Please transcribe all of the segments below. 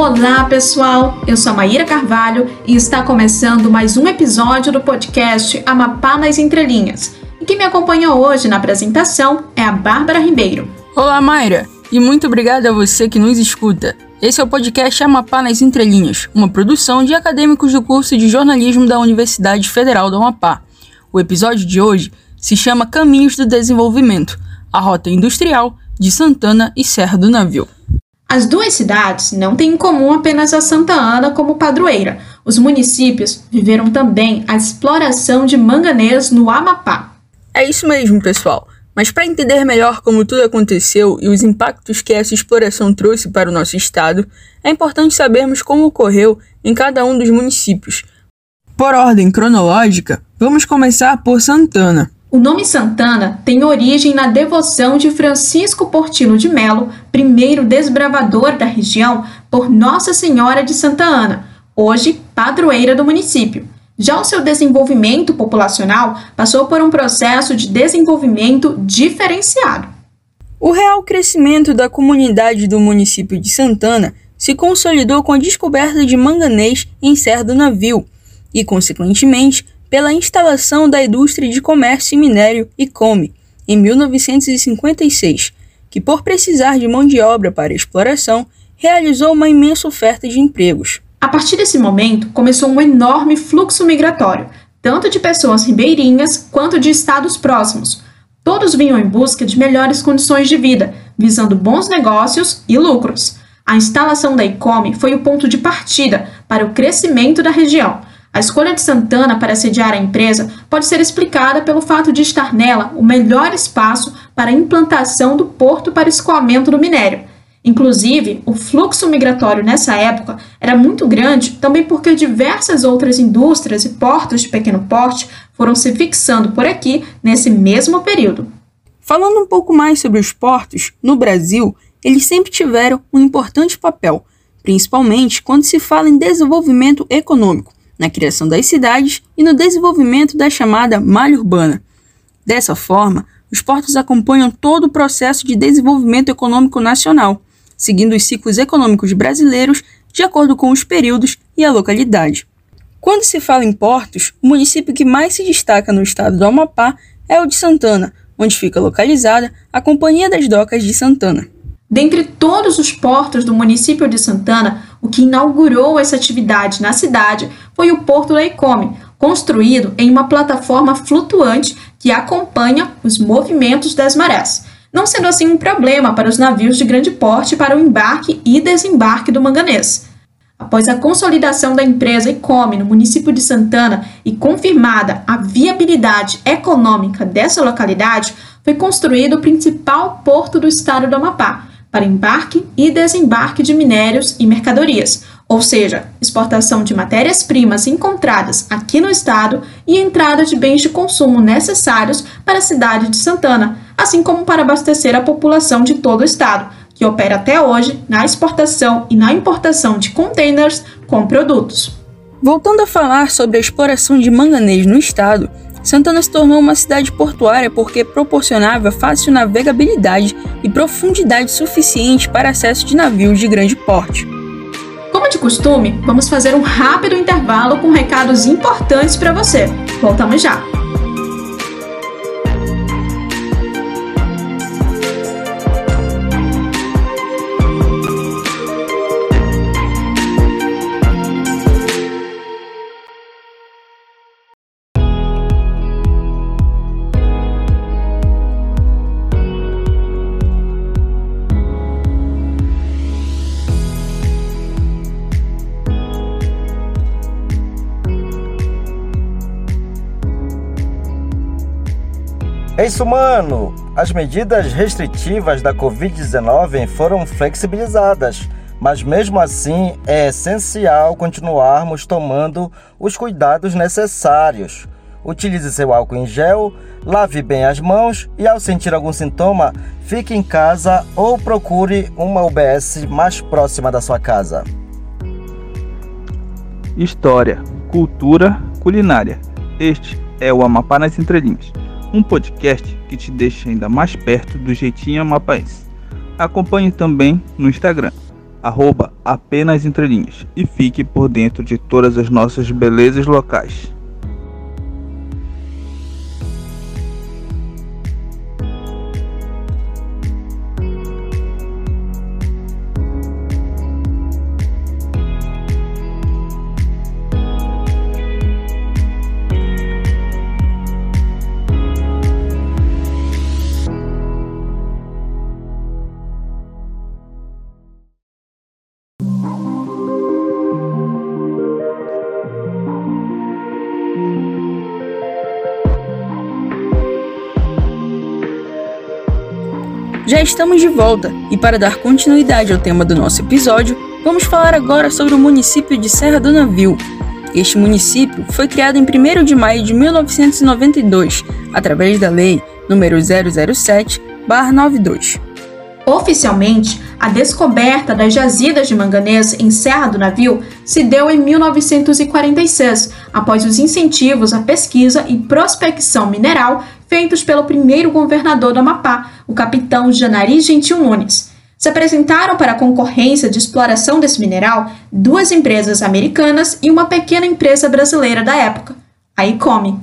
Olá, pessoal! Eu sou a Maíra Carvalho e está começando mais um episódio do podcast Amapá nas Entrelinhas. E quem me acompanha hoje na apresentação é a Bárbara Ribeiro. Olá, Mayra! E muito obrigada a você que nos escuta. Esse é o podcast Amapá nas Entrelinhas, uma produção de acadêmicos do curso de jornalismo da Universidade Federal do Amapá. O episódio de hoje se chama Caminhos do Desenvolvimento, a rota industrial de Santana e Serra do Navio. As duas cidades não têm em comum apenas a Santa Ana como padroeira. Os municípios viveram também a exploração de manganês no Amapá. É isso mesmo, pessoal. Mas para entender melhor como tudo aconteceu e os impactos que essa exploração trouxe para o nosso estado, é importante sabermos como ocorreu em cada um dos municípios. Por ordem cronológica, vamos começar por Santana. O nome Santana tem origem na devoção de Francisco Portino de Melo, primeiro desbravador da região, por Nossa Senhora de Santa Ana, hoje padroeira do município. Já o seu desenvolvimento populacional passou por um processo de desenvolvimento diferenciado. O real crescimento da comunidade do município de Santana se consolidou com a descoberta de manganês em Serra do Navio e, consequentemente, pela instalação da indústria de comércio e minério ICOME, em 1956, que, por precisar de mão de obra para exploração, realizou uma imensa oferta de empregos. A partir desse momento, começou um enorme fluxo migratório, tanto de pessoas ribeirinhas quanto de estados próximos. Todos vinham em busca de melhores condições de vida, visando bons negócios e lucros. A instalação da ICOME foi o ponto de partida para o crescimento da região a escolha de Santana para sediar a empresa pode ser explicada pelo fato de estar nela o melhor espaço para a implantação do porto para escoamento do minério. Inclusive, o fluxo migratório nessa época era muito grande também porque diversas outras indústrias e portos de pequeno porte foram se fixando por aqui nesse mesmo período. Falando um pouco mais sobre os portos, no Brasil, eles sempre tiveram um importante papel, principalmente quando se fala em desenvolvimento econômico na criação das cidades e no desenvolvimento da chamada malha urbana. Dessa forma, os portos acompanham todo o processo de desenvolvimento econômico nacional, seguindo os ciclos econômicos brasileiros de acordo com os períodos e a localidade. Quando se fala em portos, o município que mais se destaca no estado do Amapá é o de Santana, onde fica localizada a Companhia das Docas de Santana. Dentre todos os portos do município de Santana, o que inaugurou essa atividade na cidade foi o Porto da Icome, construído em uma plataforma flutuante que acompanha os movimentos das marés, não sendo assim um problema para os navios de grande porte para o embarque e desembarque do manganês. Após a consolidação da empresa Icome no município de Santana e confirmada a viabilidade econômica dessa localidade, foi construído o principal porto do estado do Amapá, para embarque e desembarque de minérios e mercadorias, ou seja, exportação de matérias-primas encontradas aqui no estado e entrada de bens de consumo necessários para a cidade de Santana, assim como para abastecer a população de todo o estado, que opera até hoje na exportação e na importação de containers com produtos. Voltando a falar sobre a exploração de manganês no estado, Santana se tornou uma cidade portuária porque proporcionava fácil navegabilidade e profundidade suficiente para acesso de navios de grande porte. Como de costume, vamos fazer um rápido intervalo com recados importantes para você. Voltamos já! É isso, mano! As medidas restritivas da Covid-19 foram flexibilizadas, mas mesmo assim é essencial continuarmos tomando os cuidados necessários. Utilize seu álcool em gel, lave bem as mãos e, ao sentir algum sintoma, fique em casa ou procure uma UBS mais próxima da sua casa. História, cultura, culinária. Este é o Amapá nas Entrelinhas um podcast que te deixa ainda mais perto do jeitinho amapaense. Acompanhe também no Instagram, arroba apenas entrelinhas e fique por dentro de todas as nossas belezas locais. Já estamos de volta e para dar continuidade ao tema do nosso episódio, vamos falar agora sobre o município de Serra do Navio. Este município foi criado em 1 de maio de 1992, através da Lei nº 007/92. Oficialmente, a descoberta das jazidas de manganês em Serra do Navio se deu em 1946, após os incentivos à pesquisa e prospecção mineral feitos pelo primeiro governador do Amapá, o capitão Janari Gentil Nunes. Se apresentaram para a concorrência de exploração desse mineral duas empresas americanas e uma pequena empresa brasileira da época, a ICOME.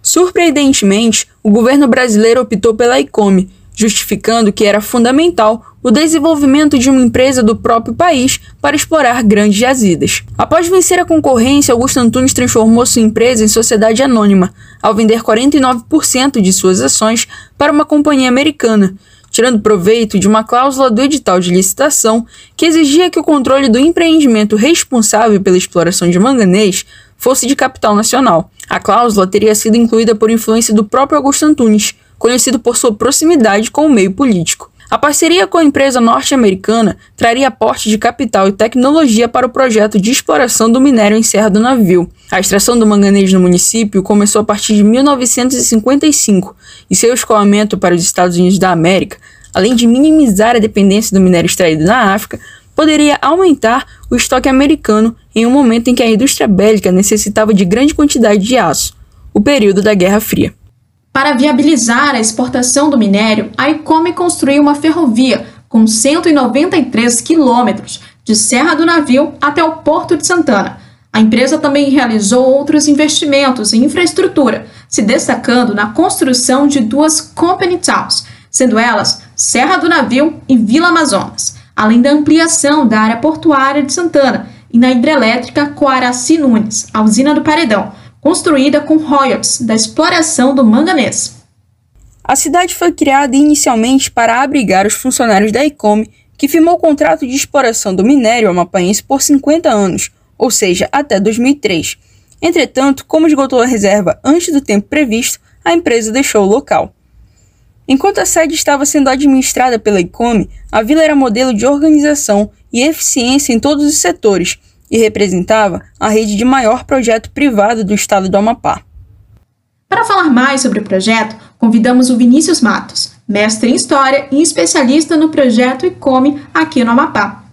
Surpreendentemente, o governo brasileiro optou pela ICOME, justificando que era fundamental o desenvolvimento de uma empresa do próprio país para explorar grandes jazidas. Após vencer a concorrência, Augusto Antunes transformou sua empresa em sociedade anônima, ao vender 49% de suas ações para uma companhia americana, tirando proveito de uma cláusula do edital de licitação que exigia que o controle do empreendimento responsável pela exploração de manganês fosse de capital nacional. A cláusula teria sido incluída por influência do próprio Augusto Antunes, conhecido por sua proximidade com o meio político. A parceria com a empresa norte-americana traria aporte de capital e tecnologia para o projeto de exploração do minério em Serra do Navio. A extração do manganês no município começou a partir de 1955 e seu escoamento para os Estados Unidos da América, além de minimizar a dependência do minério extraído na África, poderia aumentar o estoque americano em um momento em que a indústria bélica necessitava de grande quantidade de aço, o período da Guerra Fria. Para viabilizar a exportação do minério, a ICOME construiu uma ferrovia com 193 quilômetros de Serra do Navio até o Porto de Santana. A empresa também realizou outros investimentos em infraestrutura, se destacando na construção de duas Company Towns, sendo elas Serra do Navio e Vila Amazonas, além da ampliação da área portuária de Santana e na hidrelétrica Coaraci Nunes, a usina do Paredão, construída com royalties da exploração do manganês. A cidade foi criada inicialmente para abrigar os funcionários da ICOME, que firmou contrato de exploração do minério amapaense por 50 anos, ou seja, até 2003. Entretanto, como esgotou a reserva antes do tempo previsto, a empresa deixou o local. Enquanto a sede estava sendo administrada pela ICOME, a vila era modelo de organização e eficiência em todos os setores, e representava a rede de maior projeto privado do estado do Amapá. Para falar mais sobre o projeto, convidamos o Vinícius Matos, mestre em História e especialista no projeto ICOME aqui no Amapá.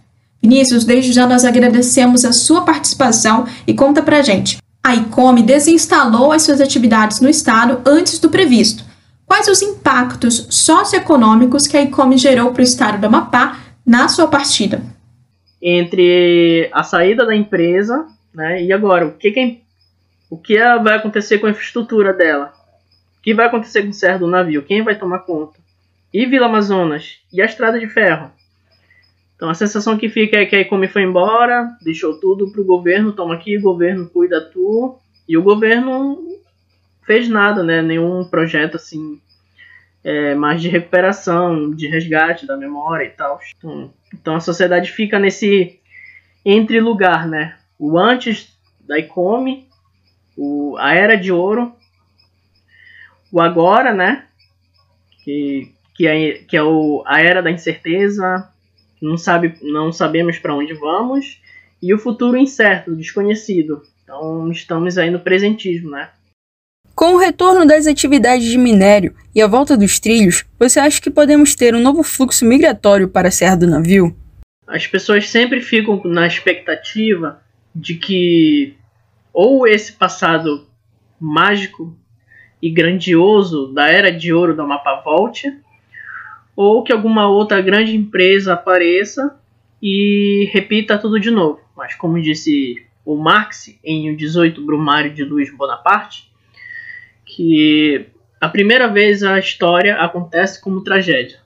Vinícius, desde já nós agradecemos a sua participação e conta pra gente. A ICOME desinstalou as suas atividades no estado antes do previsto. Quais os impactos socioeconômicos que a ICOME gerou para o estado do Amapá na sua partida? Entre a saída da empresa né, e agora. O que, que, o que vai acontecer com a infraestrutura dela? O que vai acontecer com o Serra do Navio? Quem vai tomar conta? E Vila Amazonas? E a Estrada de Ferro? Então a sensação que fica é que a Icome foi embora, deixou tudo para o governo, toma aqui, o governo cuida tu, e o governo fez nada, né? Nenhum projeto assim é, mais de recuperação, de resgate da memória e tal. Então, então a sociedade fica nesse entre lugar, né? O antes da ICOME, o, a era de ouro, o agora, né? Que, que é, que é o, a era da incerteza, não, sabe, não sabemos para onde vamos, e o futuro incerto, desconhecido. Então estamos aí no presentismo, né? Com o retorno das atividades de minério e a volta dos trilhos, você acha que podemos ter um novo fluxo migratório para a Serra do Navio? As pessoas sempre ficam na expectativa de que ou esse passado mágico e grandioso da era de ouro do Amapá volte, ou que alguma outra grande empresa apareça e repita tudo de novo. Mas como disse o Marx em O 18 Brumário de Luiz Bonaparte, que a primeira vez a história acontece como tragédia,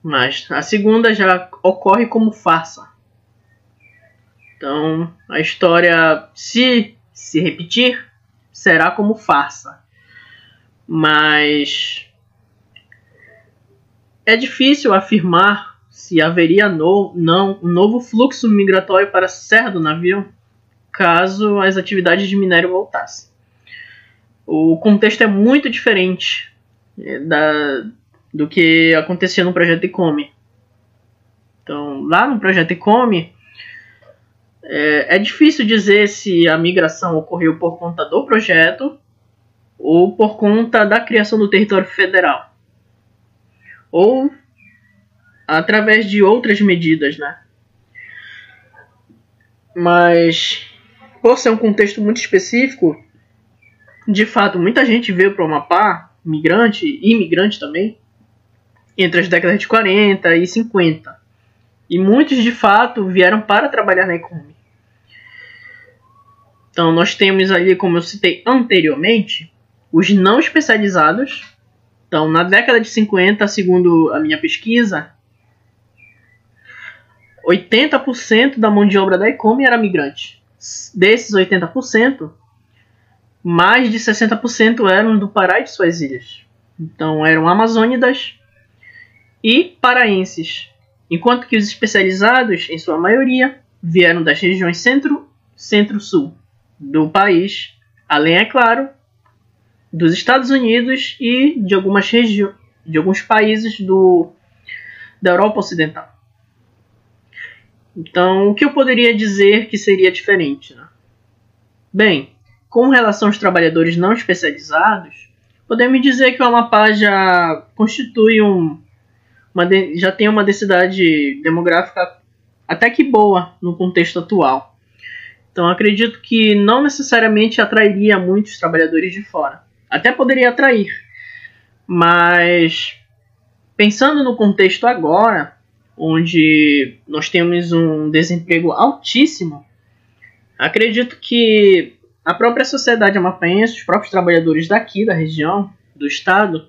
mas a segunda já ocorre como farsa. Então, a história, se se repetir, será como farsa. Mas é difícil afirmar se haveria no, não um novo fluxo migratório para a Serra do Navio caso as atividades de minério voltassem. O contexto é muito diferente é, da, do que acontecia no projeto Ecome. Então, lá no projeto Ecome, é, é difícil dizer se a migração ocorreu por conta do projeto ou por conta da criação do território federal. Ou através de outras medidas, né? Mas por ser um contexto muito específico, de fato, muita gente veio para o Amapá, migrante e imigrante também, entre as décadas de 40 e 50. E muitos, de fato, vieram para trabalhar na Ecome. Então, nós temos ali, como eu citei anteriormente, os não especializados. Então, na década de 50, segundo a minha pesquisa, 80% da mão de obra da Ecome era migrante. Desses 80%, mais de 60% eram do Pará e de suas ilhas. Então, eram amazônidas e paraenses. Enquanto que os especializados, em sua maioria, vieram das regiões centro, centro-sul do país, além, é claro, dos Estados Unidos e de algumas regiões, de alguns países do, da Europa Ocidental. Então, o que eu poderia dizer que seria diferente? Né? Bem, com relação aos trabalhadores não especializados, podemos dizer que o Amapá já constitui um, uma, já tem uma densidade demográfica até que boa no contexto atual. Então acredito que não necessariamente atrairia muitos trabalhadores de fora. Até poderia atrair, mas pensando no contexto agora, onde nós temos um desemprego altíssimo, acredito que a própria sociedade amapaense, os próprios trabalhadores daqui da região, do estado,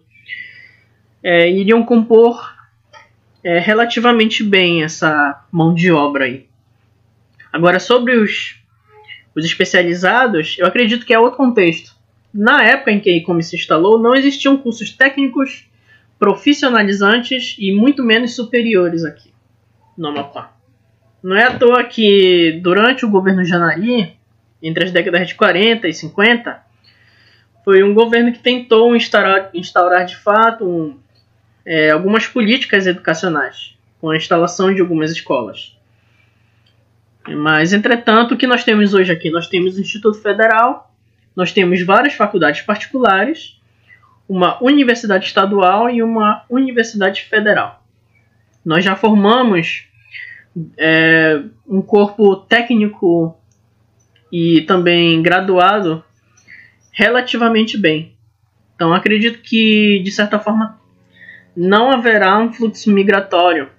é, iriam compor é, relativamente bem essa mão de obra aí. Agora, sobre os os especializados, eu acredito que é outro contexto. Na época em que a ICOM se instalou, não existiam cursos técnicos profissionalizantes e muito menos superiores aqui no Amapá. Não é à toa que durante o governo Janari, entre as décadas de 40 e 50, foi um governo que tentou instaurar, instaurar de fato um, é, algumas políticas educacionais, com a instalação de algumas escolas. Mas, entretanto, o que nós temos hoje aqui? Nós temos o Instituto Federal, nós temos várias faculdades particulares, uma universidade estadual e uma universidade federal. Nós já formamos é, um corpo técnico e também graduado relativamente bem. Então, acredito que, de certa forma, não haverá um fluxo migratório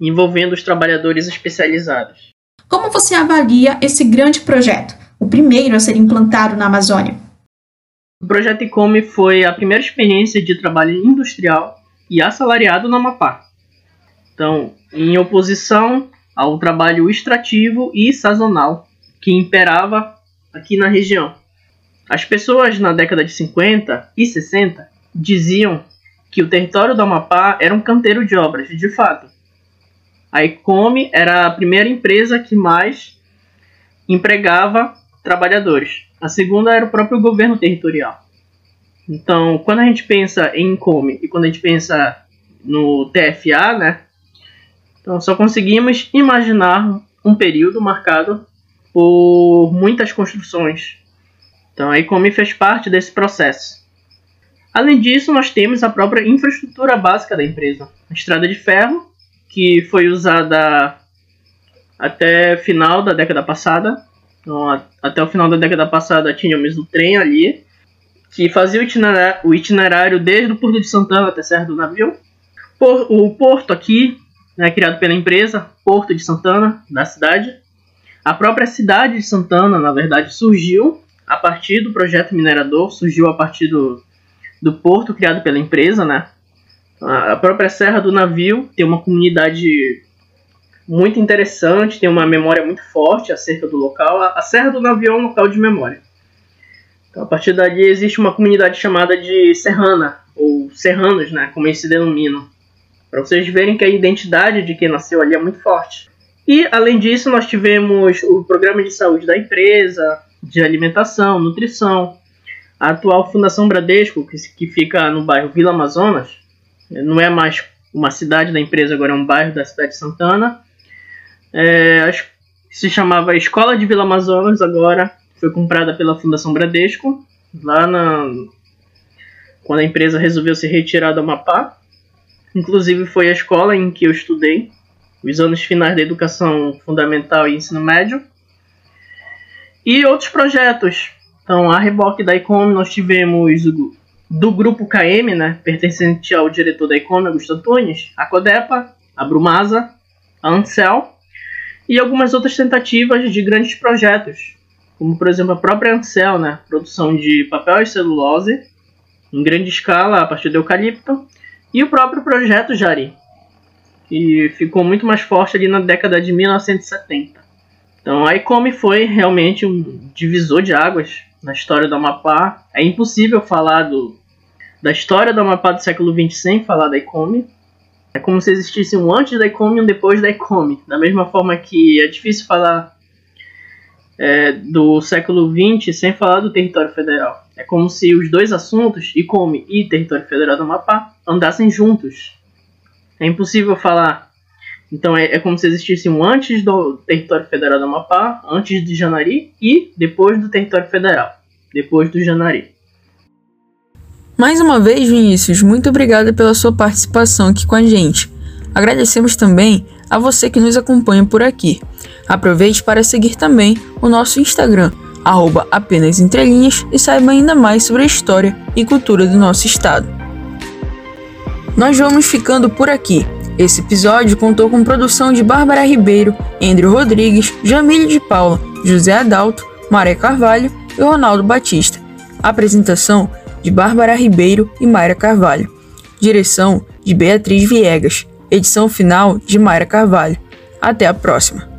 envolvendo os trabalhadores especializados. Como você avalia esse grande projeto, o primeiro a ser implantado na Amazônia? O projeto ICOME foi a primeira experiência de trabalho industrial e assalariado no Amapá. Então, em oposição ao trabalho extrativo e sazonal que imperava aqui na região. As pessoas na década de 50 e 60 diziam que o território do Amapá era um canteiro de obras, de fato. A Ecome era a primeira empresa que mais empregava trabalhadores. A segunda era o próprio governo territorial. Então, quando a gente pensa em Ecome e quando a gente pensa no TFA, né? Então, só conseguimos imaginar um período marcado por muitas construções. Então, a Ecome fez parte desse processo. Além disso, nós temos a própria infraestrutura básica da empresa: a estrada de ferro que foi usada até final da década passada. Então, a, até o final da década passada tínhamos o trem ali, que fazia o itinerário, o itinerário desde o Porto de Santana até Serra do Navio. Por, o porto aqui, né, criado pela empresa, porto de Santana, da cidade. A própria cidade de Santana, na verdade, surgiu a partir do projeto minerador, surgiu a partir do, do porto criado pela empresa, né? A própria Serra do Navio tem uma comunidade muito interessante, tem uma memória muito forte acerca do local. A Serra do Navio é um local de memória. Então, a partir dali existe uma comunidade chamada de Serrana, ou Serranos, né, como eles se denominam. Para vocês verem que a identidade de quem nasceu ali é muito forte. E, além disso, nós tivemos o programa de saúde da empresa, de alimentação, nutrição. A atual Fundação Bradesco, que, fica no bairro Vila Amazonas, não é mais uma cidade da empresa, agora é um bairro da cidade de Santana. É, se chamava Escola de Vila Amazonas, agora foi comprada pela Fundação Bradesco, lá na, quando a empresa resolveu se retirar do Amapá. Inclusive foi a escola em que eu estudei, os anos finais da educação fundamental e ensino médio. E outros projetos. Então, a reboque da ICOM, nós tivemos o, do grupo KM, né, pertencente ao diretor da ICOM, Augusto Antunes, a Codepa, a Brumasa, a Ancel e algumas outras tentativas de grandes projetos, como por exemplo a própria Ancel, né, produção de papel e celulose em grande escala a partir do eucalipto, e o próprio projeto Jari, que ficou muito mais forte ali na década de 1970. Então a ICOME foi realmente um divisor de águas na história do Amapá. É impossível falar do, da história do Amapá do século XX sem falar da ICOME. É como se existisse um antes da ICOME e um depois da ICOME. Da mesma forma que é difícil falar é, do século XX sem falar do território federal. É como se os dois assuntos, ICOME e território federal do Amapá, andassem juntos. É impossível falar. Então é, é como se existisse um antes do território federal do Amapá, antes de Janari e depois do território federal, depois do Janari. Mais uma vez, Vinícius, muito obrigada pela sua participação aqui com a gente. Agradecemos também a você que nos acompanha por aqui. Aproveite para seguir também o nosso Instagram, arroba apenas entrelinhas, e saiba ainda mais sobre a história e cultura do nosso estado. Nós vamos ficando por aqui. Esse episódio contou com produção de Bárbara Ribeiro, Andrew Rodrigues, Jamile de Paula, José Adalto, Maria Carvalho e Ronaldo Batista. Apresentação de Bárbara Ribeiro e Mayra Carvalho. Direção de Beatriz Viegas. Edição final de Mayra Carvalho. Até a próxima!